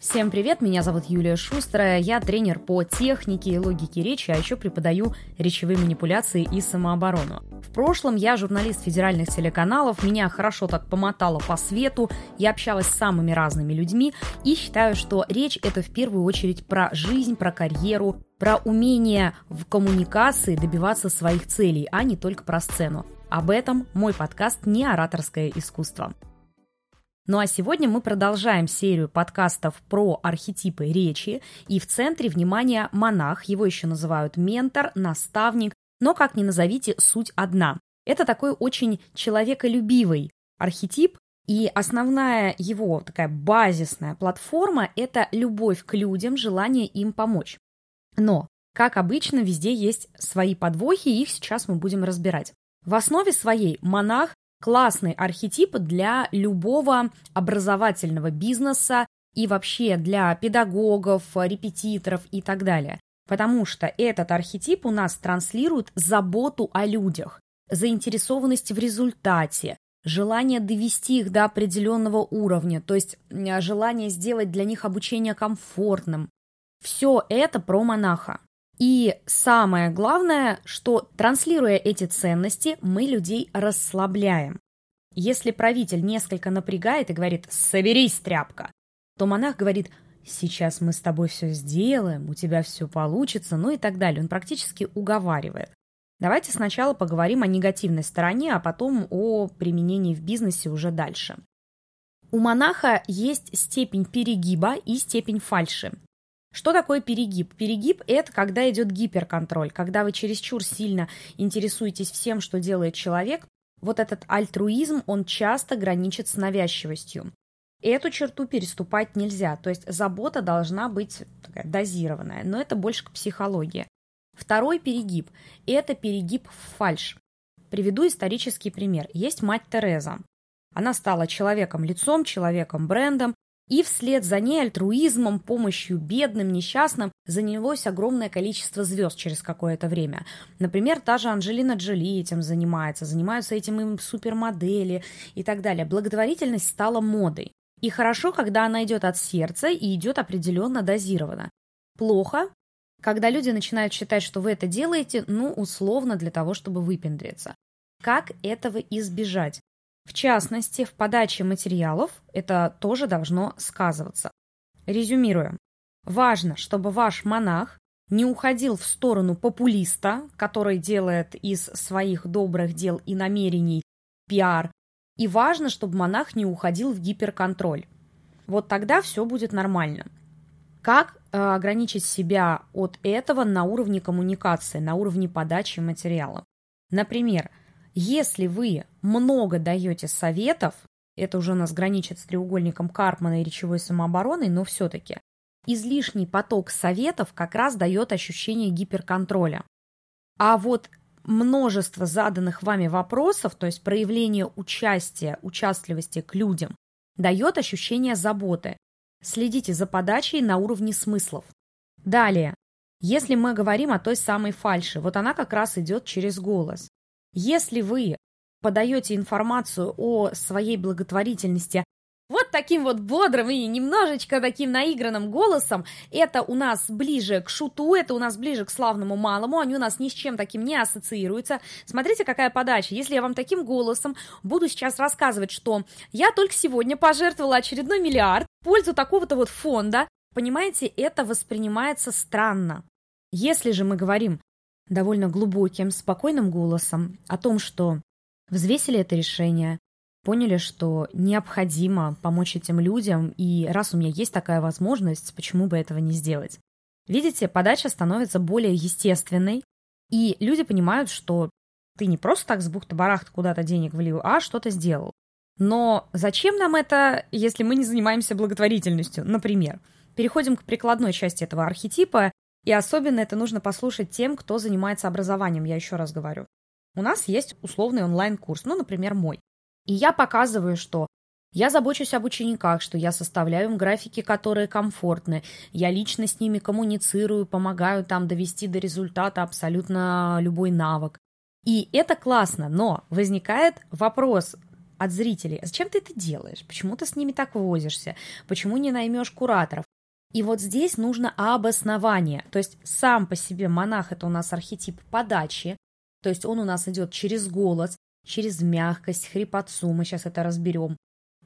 Всем привет, меня зовут Юлия Шустрая, я тренер по технике и логике речи, а еще преподаю речевые манипуляции и самооборону. В прошлом я журналист федеральных телеканалов, меня хорошо так помотало по свету, я общалась с самыми разными людьми и считаю, что речь это в первую очередь про жизнь, про карьеру, про умение в коммуникации добиваться своих целей, а не только про сцену. Об этом мой подкаст «Не ораторское искусство». Ну а сегодня мы продолжаем серию подкастов про архетипы речи, и в центре внимания монах, его еще называют ментор, наставник, но как ни назовите, суть одна. Это такой очень человеколюбивый архетип, и основная его такая базисная платформа – это любовь к людям, желание им помочь. Но, как обычно, везде есть свои подвохи, и их сейчас мы будем разбирать. В основе своей монах классный архетип для любого образовательного бизнеса и вообще для педагогов, репетиторов и так далее. Потому что этот архетип у нас транслирует заботу о людях, заинтересованность в результате, желание довести их до определенного уровня, то есть желание сделать для них обучение комфортным. Все это про монаха. И самое главное, что транслируя эти ценности, мы людей расслабляем. Если правитель несколько напрягает и говорит «соберись, тряпка», то монах говорит «сейчас мы с тобой все сделаем, у тебя все получится», ну и так далее. Он практически уговаривает. Давайте сначала поговорим о негативной стороне, а потом о применении в бизнесе уже дальше. У монаха есть степень перегиба и степень фальши. Что такое перегиб? Перегиб – это когда идет гиперконтроль, когда вы чересчур сильно интересуетесь всем, что делает человек. Вот этот альтруизм, он часто граничит с навязчивостью. Эту черту переступать нельзя, то есть забота должна быть такая дозированная, но это больше к психологии. Второй перегиб – это перегиб в фальш. Приведу исторический пример. Есть мать Тереза. Она стала человеком-лицом, человеком-брендом, и вслед за ней альтруизмом, помощью бедным, несчастным занялось огромное количество звезд через какое-то время. Например, та же Анджелина Джоли этим занимается, занимаются этим им супермодели и так далее. Благотворительность стала модой. И хорошо, когда она идет от сердца и идет определенно дозированно. Плохо, когда люди начинают считать, что вы это делаете, ну, условно, для того, чтобы выпендриться. Как этого избежать? В частности, в подаче материалов это тоже должно сказываться. Резюмируем. Важно, чтобы ваш монах не уходил в сторону популиста, который делает из своих добрых дел и намерений пиар, и важно, чтобы монах не уходил в гиперконтроль. Вот тогда все будет нормально. Как э, ограничить себя от этого на уровне коммуникации, на уровне подачи материала? Например, если вы много даете советов, это уже у нас граничит с треугольником Карпмана и речевой самообороной, но все-таки излишний поток советов как раз дает ощущение гиперконтроля. А вот множество заданных вами вопросов, то есть проявление участия, участливости к людям, дает ощущение заботы. Следите за подачей на уровне смыслов. Далее, если мы говорим о той самой фальше, вот она как раз идет через голос. Если вы подаете информацию о своей благотворительности вот таким вот бодрым и немножечко таким наигранным голосом, это у нас ближе к шуту, это у нас ближе к славному малому, они у нас ни с чем таким не ассоциируются. Смотрите, какая подача. Если я вам таким голосом буду сейчас рассказывать, что я только сегодня пожертвовала очередной миллиард в пользу такого-то вот фонда, понимаете, это воспринимается странно. Если же мы говорим довольно глубоким, спокойным голосом о том, что взвесили это решение, поняли, что необходимо помочь этим людям, и раз у меня есть такая возможность, почему бы этого не сделать? Видите, подача становится более естественной, и люди понимают, что ты не просто так с бухты-барахта куда-то денег влил, а что-то сделал. Но зачем нам это, если мы не занимаемся благотворительностью, например? Переходим к прикладной части этого архетипа и особенно это нужно послушать тем, кто занимается образованием, я еще раз говорю. У нас есть условный онлайн-курс, ну, например, мой. И я показываю, что я забочусь об учениках, что я составляю им графики, которые комфортны. Я лично с ними коммуницирую, помогаю там довести до результата абсолютно любой навык. И это классно, но возникает вопрос от зрителей, «А зачем ты это делаешь? Почему ты с ними так возишься? Почему не наймешь кураторов? И вот здесь нужно обоснование. То есть сам по себе монах – это у нас архетип подачи, то есть он у нас идет через голос, через мягкость, хрипотцу, мы сейчас это разберем.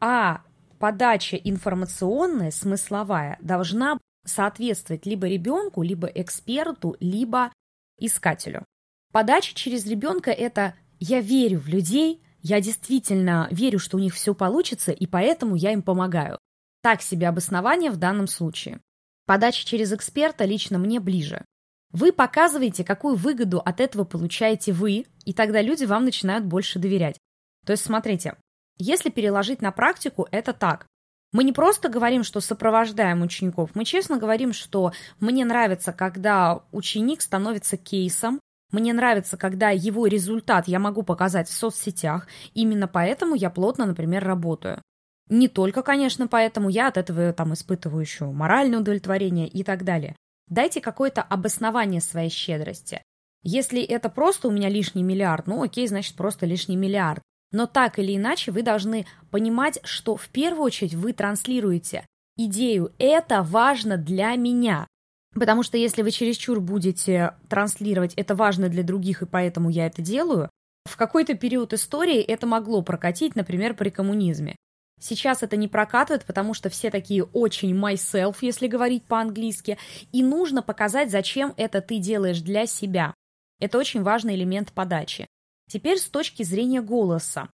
А подача информационная, смысловая, должна соответствовать либо ребенку, либо эксперту, либо искателю. Подача через ребенка – это «я верю в людей», «я действительно верю, что у них все получится, и поэтому я им помогаю». Так себе обоснование в данном случае. Подача через эксперта лично мне ближе. Вы показываете, какую выгоду от этого получаете вы, и тогда люди вам начинают больше доверять. То есть, смотрите, если переложить на практику, это так. Мы не просто говорим, что сопровождаем учеников, мы честно говорим, что мне нравится, когда ученик становится кейсом, мне нравится, когда его результат я могу показать в соцсетях, именно поэтому я плотно, например, работаю. Не только, конечно, поэтому я от этого там испытываю еще моральное удовлетворение и так далее. Дайте какое-то обоснование своей щедрости. Если это просто у меня лишний миллиард, ну окей, значит просто лишний миллиард. Но так или иначе вы должны понимать, что в первую очередь вы транслируете идею «это важно для меня». Потому что если вы чересчур будете транслировать «это важно для других, и поэтому я это делаю», в какой-то период истории это могло прокатить, например, при коммунизме. Сейчас это не прокатывает, потому что все такие очень myself, если говорить по-английски, и нужно показать, зачем это ты делаешь для себя. Это очень важный элемент подачи. Теперь с точки зрения голоса.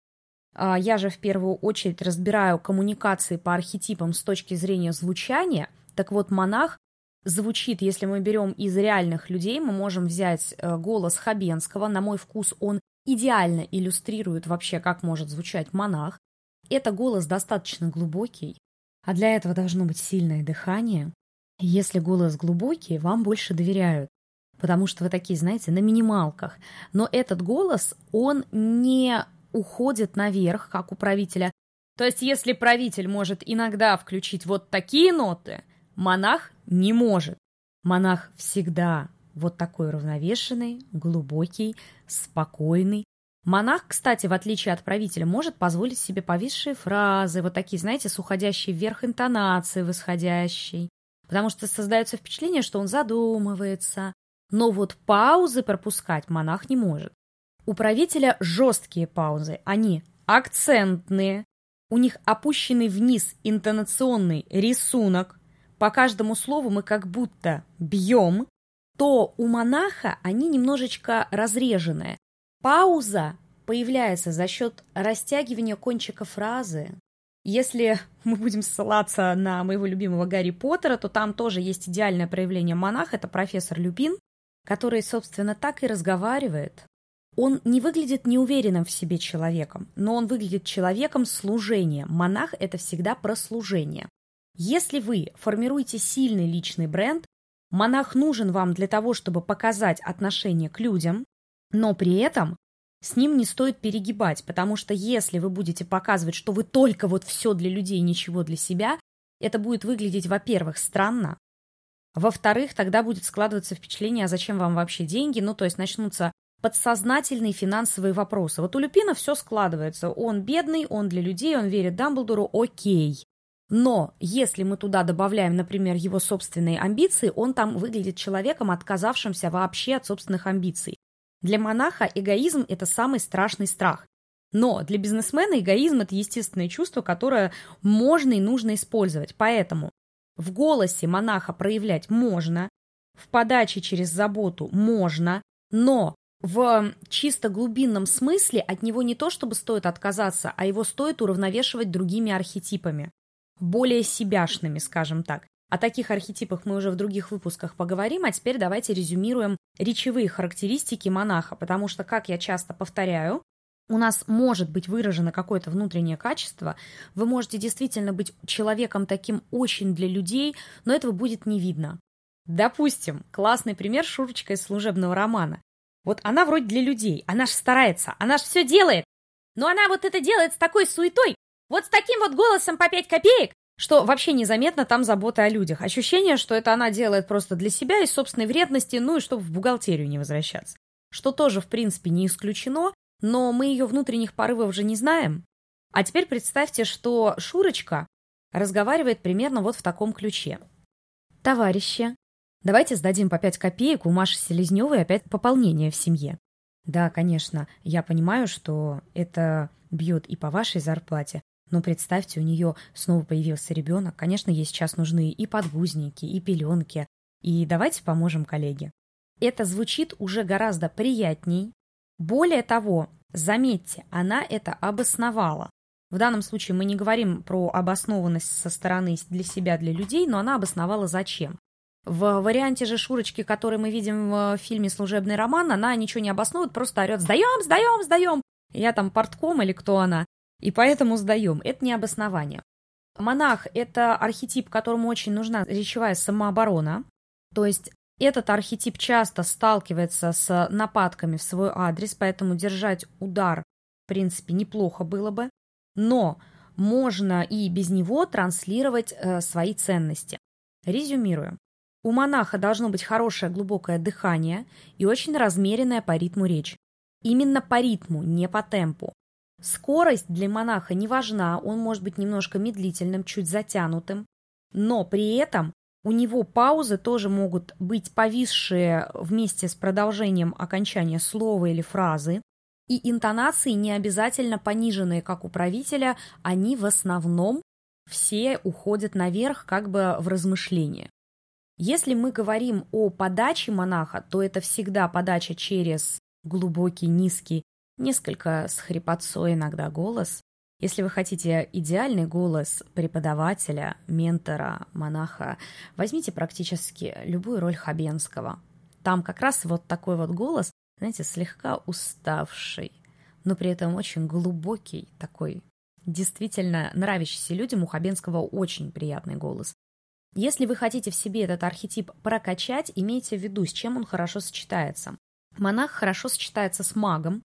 А, я же в первую очередь разбираю коммуникации по архетипам с точки зрения звучания. Так вот, монах звучит, если мы берем из реальных людей, мы можем взять э, голос Хабенского. На мой вкус он идеально иллюстрирует вообще, как может звучать монах. Это голос достаточно глубокий, а для этого должно быть сильное дыхание. Если голос глубокий, вам больше доверяют потому что вы такие, знаете, на минималках. Но этот голос, он не уходит наверх, как у правителя. То есть, если правитель может иногда включить вот такие ноты, монах не может. Монах всегда вот такой равновешенный, глубокий, спокойный. Монах, кстати, в отличие от правителя, может позволить себе повисшие фразы, вот такие, знаете, с уходящей вверх интонацией, восходящей. Потому что создается впечатление, что он задумывается, но вот паузы пропускать монах не может. У правителя жесткие паузы, они акцентные, у них опущенный вниз интонационный рисунок, по каждому слову мы как будто бьем, то у монаха они немножечко разреженные. Пауза появляется за счет растягивания кончика фразы. Если мы будем ссылаться на моего любимого Гарри Поттера, то там тоже есть идеальное проявление монаха, это профессор Люпин который, собственно, так и разговаривает. Он не выглядит неуверенным в себе человеком, но он выглядит человеком служения. Монах – это всегда про служение. Если вы формируете сильный личный бренд, монах нужен вам для того, чтобы показать отношение к людям, но при этом с ним не стоит перегибать, потому что если вы будете показывать, что вы только вот все для людей, ничего для себя, это будет выглядеть, во-первых, странно, во-вторых, тогда будет складываться впечатление, а зачем вам вообще деньги? Ну, то есть начнутся подсознательные финансовые вопросы. Вот у Люпина все складывается. Он бедный, он для людей, он верит Дамблдору, окей. Но если мы туда добавляем, например, его собственные амбиции, он там выглядит человеком, отказавшимся вообще от собственных амбиций. Для монаха эгоизм – это самый страшный страх. Но для бизнесмена эгоизм – это естественное чувство, которое можно и нужно использовать. Поэтому в голосе монаха проявлять можно, в подаче через заботу можно, но в чисто глубинном смысле от него не то чтобы стоит отказаться, а его стоит уравновешивать другими архетипами, более себяшными, скажем так. О таких архетипах мы уже в других выпусках поговорим, а теперь давайте резюмируем речевые характеристики монаха, потому что, как я часто повторяю, у нас может быть выражено какое-то внутреннее качество, вы можете действительно быть человеком таким очень для людей, но этого будет не видно. Допустим, классный пример Шурочка из служебного романа. Вот она вроде для людей, она ж старается, она ж все делает, но она вот это делает с такой суетой, вот с таким вот голосом по пять копеек, что вообще незаметно там забота о людях. Ощущение, что это она делает просто для себя и собственной вредности, ну и чтобы в бухгалтерию не возвращаться. Что тоже, в принципе, не исключено, но мы ее внутренних порывов же не знаем. А теперь представьте, что Шурочка разговаривает примерно вот в таком ключе. Товарищи, давайте сдадим по 5 копеек у Маши Селезневой опять пополнение в семье. Да, конечно, я понимаю, что это бьет и по вашей зарплате, но представьте, у нее снова появился ребенок. Конечно, ей сейчас нужны и подгузники, и пеленки. И давайте поможем коллеге. Это звучит уже гораздо приятней. Более того, заметьте, она это обосновала. В данном случае мы не говорим про обоснованность со стороны для себя, для людей, но она обосновала зачем. В варианте же Шурочки, который мы видим в фильме «Служебный роман», она ничего не обоснует, просто орет «Сдаем, сдаем, сдаем!» Я там портком или кто она, и поэтому сдаем. Это не обоснование. Монах – это архетип, которому очень нужна речевая самооборона. То есть этот архетип часто сталкивается с нападками в свой адрес, поэтому держать удар, в принципе, неплохо было бы но можно и без него транслировать э, свои ценности. Резюмирую. У монаха должно быть хорошее глубокое дыхание и очень размеренная по ритму речь. Именно по ритму, не по темпу. Скорость для монаха не важна, он может быть немножко медлительным, чуть затянутым, но при этом у него паузы тоже могут быть повисшие вместе с продолжением окончания слова или фразы, и интонации не обязательно пониженные, как у правителя, они в основном все уходят наверх как бы в размышление. Если мы говорим о подаче монаха, то это всегда подача через глубокий, низкий, несколько с хрипотцой иногда голос. Если вы хотите идеальный голос преподавателя, ментора, монаха, возьмите практически любую роль Хабенского. Там как раз вот такой вот голос, знаете, слегка уставший, но при этом очень глубокий такой, действительно нравящийся людям. У Хабенского очень приятный голос. Если вы хотите в себе этот архетип прокачать, имейте в виду, с чем он хорошо сочетается. Монах хорошо сочетается с магом,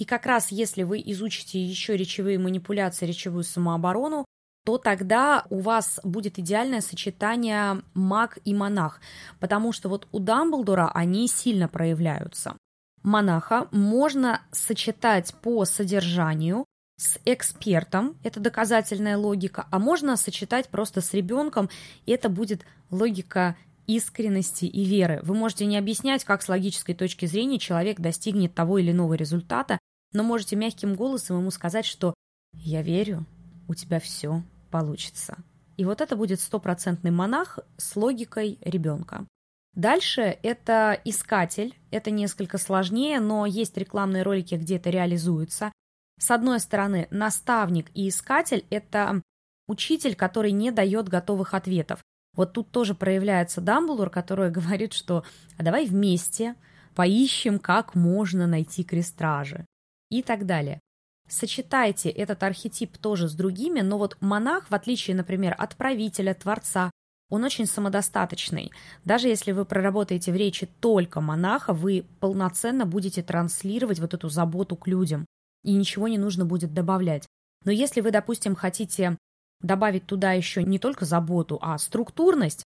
и как раз если вы изучите еще речевые манипуляции, речевую самооборону, то тогда у вас будет идеальное сочетание маг и монах, потому что вот у Дамблдора они сильно проявляются монаха можно сочетать по содержанию с экспертом, это доказательная логика, а можно сочетать просто с ребенком, и это будет логика искренности и веры. Вы можете не объяснять, как с логической точки зрения человек достигнет того или иного результата, но можете мягким голосом ему сказать, что «я верю, у тебя все получится». И вот это будет стопроцентный монах с логикой ребенка. Дальше это искатель, это несколько сложнее, но есть рекламные ролики, где это реализуется. С одной стороны, наставник и искатель – это учитель, который не дает готовых ответов. Вот тут тоже проявляется Дамблдор, который говорит, что а давай вместе поищем, как можно найти крестражи и так далее. Сочетайте этот архетип тоже с другими, но вот монах, в отличие, например, от правителя, творца, он очень самодостаточный. Даже если вы проработаете в речи только монаха, вы полноценно будете транслировать вот эту заботу к людям, и ничего не нужно будет добавлять. Но если вы, допустим, хотите добавить туда еще не только заботу, а структурность,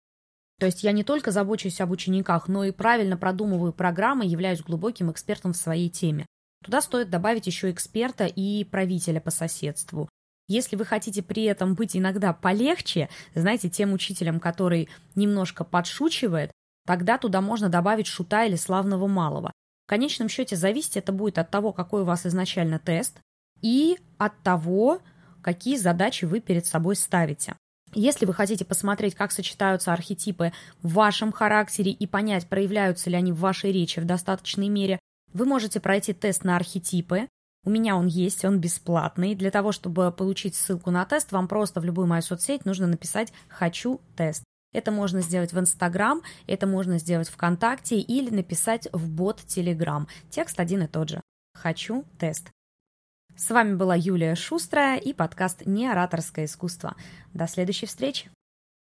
то есть я не только забочусь об учениках, но и правильно продумываю программы, являюсь глубоким экспертом в своей теме. Туда стоит добавить еще эксперта и правителя по соседству. Если вы хотите при этом быть иногда полегче, знаете, тем учителем, который немножко подшучивает, тогда туда можно добавить шута или славного малого. В конечном счете зависеть это будет от того, какой у вас изначально тест, и от того, какие задачи вы перед собой ставите. Если вы хотите посмотреть, как сочетаются архетипы в вашем характере и понять, проявляются ли они в вашей речи в достаточной мере, вы можете пройти тест на архетипы. У меня он есть, он бесплатный. Для того, чтобы получить ссылку на тест, вам просто в любую мою соцсеть нужно написать «Хочу тест». Это можно сделать в Инстаграм, это можно сделать ВКонтакте или написать в бот Телеграм. Текст один и тот же. «Хочу тест». С вами была Юлия Шустрая и подкаст «Неораторское искусство». До следующей встречи!